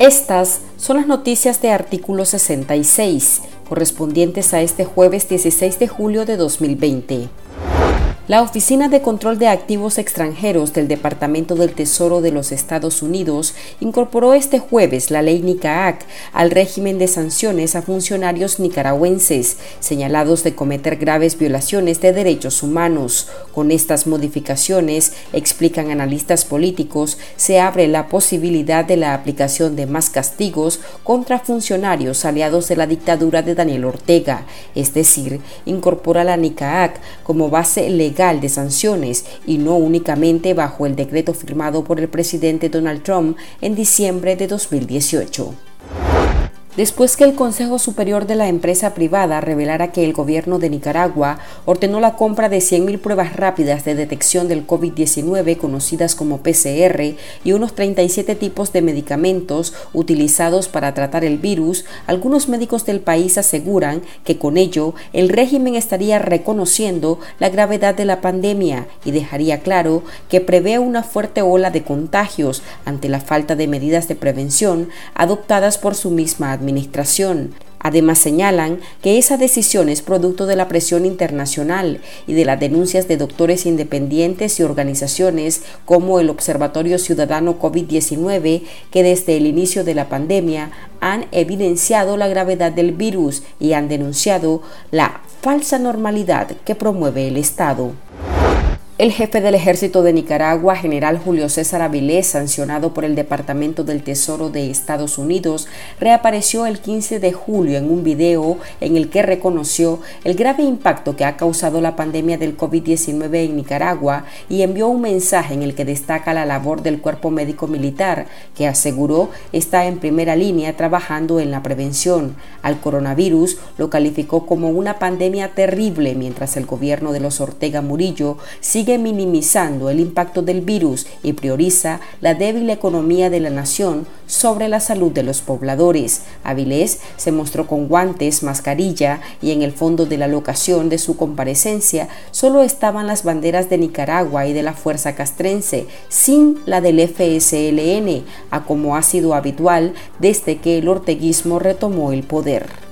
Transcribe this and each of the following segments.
Estas son las noticias de artículo 66, correspondientes a este jueves 16 de julio de 2020. La Oficina de Control de Activos Extranjeros del Departamento del Tesoro de los Estados Unidos incorporó este jueves la ley NICAAC al régimen de sanciones a funcionarios nicaragüenses señalados de cometer graves violaciones de derechos humanos. Con estas modificaciones, explican analistas políticos, se abre la posibilidad de la aplicación de más castigos contra funcionarios aliados de la dictadura de Daniel Ortega, es decir, incorpora la NICAAC como base legal de sanciones y no únicamente bajo el decreto firmado por el presidente Donald Trump en diciembre de 2018 después que el Consejo Superior de la empresa privada revelara que el gobierno de Nicaragua ordenó la compra de 100.000 pruebas rápidas de detección del COVID-19 conocidas como PCR y unos 37 tipos de medicamentos utilizados para tratar el virus, algunos médicos del país aseguran que con ello el régimen estaría reconociendo la gravedad de la pandemia y dejaría claro que prevé una fuerte ola de contagios ante la falta de medidas de prevención adoptadas por su misma administración Además señalan que esa decisión es producto de la presión internacional y de las denuncias de doctores independientes y organizaciones como el Observatorio Ciudadano COVID-19 que desde el inicio de la pandemia han evidenciado la gravedad del virus y han denunciado la falsa normalidad que promueve el Estado. El jefe del ejército de Nicaragua, general Julio César Avilés, sancionado por el Departamento del Tesoro de Estados Unidos, reapareció el 15 de julio en un video en el que reconoció el grave impacto que ha causado la pandemia del COVID-19 en Nicaragua y envió un mensaje en el que destaca la labor del cuerpo médico militar, que aseguró está en primera línea trabajando en la prevención. Al coronavirus lo calificó como una pandemia terrible mientras el gobierno de los Ortega Murillo sigue minimizando el impacto del virus y prioriza la débil economía de la nación sobre la salud de los pobladores. Avilés se mostró con guantes, mascarilla y en el fondo de la locación de su comparecencia solo estaban las banderas de Nicaragua y de la Fuerza Castrense, sin la del FSLN, a como ha sido habitual desde que el orteguismo retomó el poder.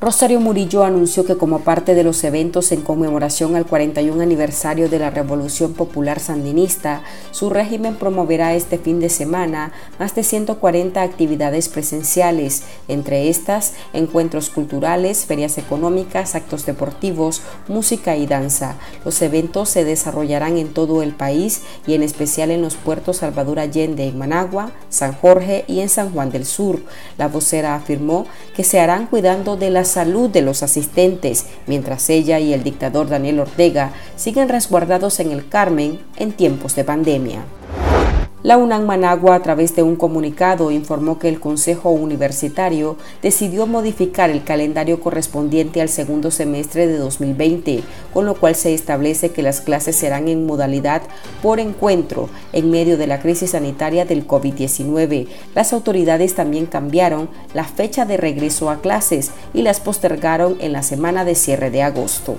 Rosario Murillo anunció que como parte de los eventos en conmemoración al 41 aniversario de la Revolución Popular Sandinista, su régimen promoverá este fin de semana más de 140 actividades presenciales, entre estas encuentros culturales, ferias económicas, actos deportivos, música y danza. Los eventos se desarrollarán en todo el país y en especial en los puertos Salvador Allende en Managua, San Jorge y en San Juan del Sur. La vocera afirmó que se harán cuidando de las salud de los asistentes, mientras ella y el dictador Daniel Ortega siguen resguardados en el Carmen en tiempos de pandemia. La UNAM Managua, a través de un comunicado, informó que el Consejo Universitario decidió modificar el calendario correspondiente al segundo semestre de 2020, con lo cual se establece que las clases serán en modalidad por encuentro en medio de la crisis sanitaria del COVID-19. Las autoridades también cambiaron la fecha de regreso a clases y las postergaron en la semana de cierre de agosto.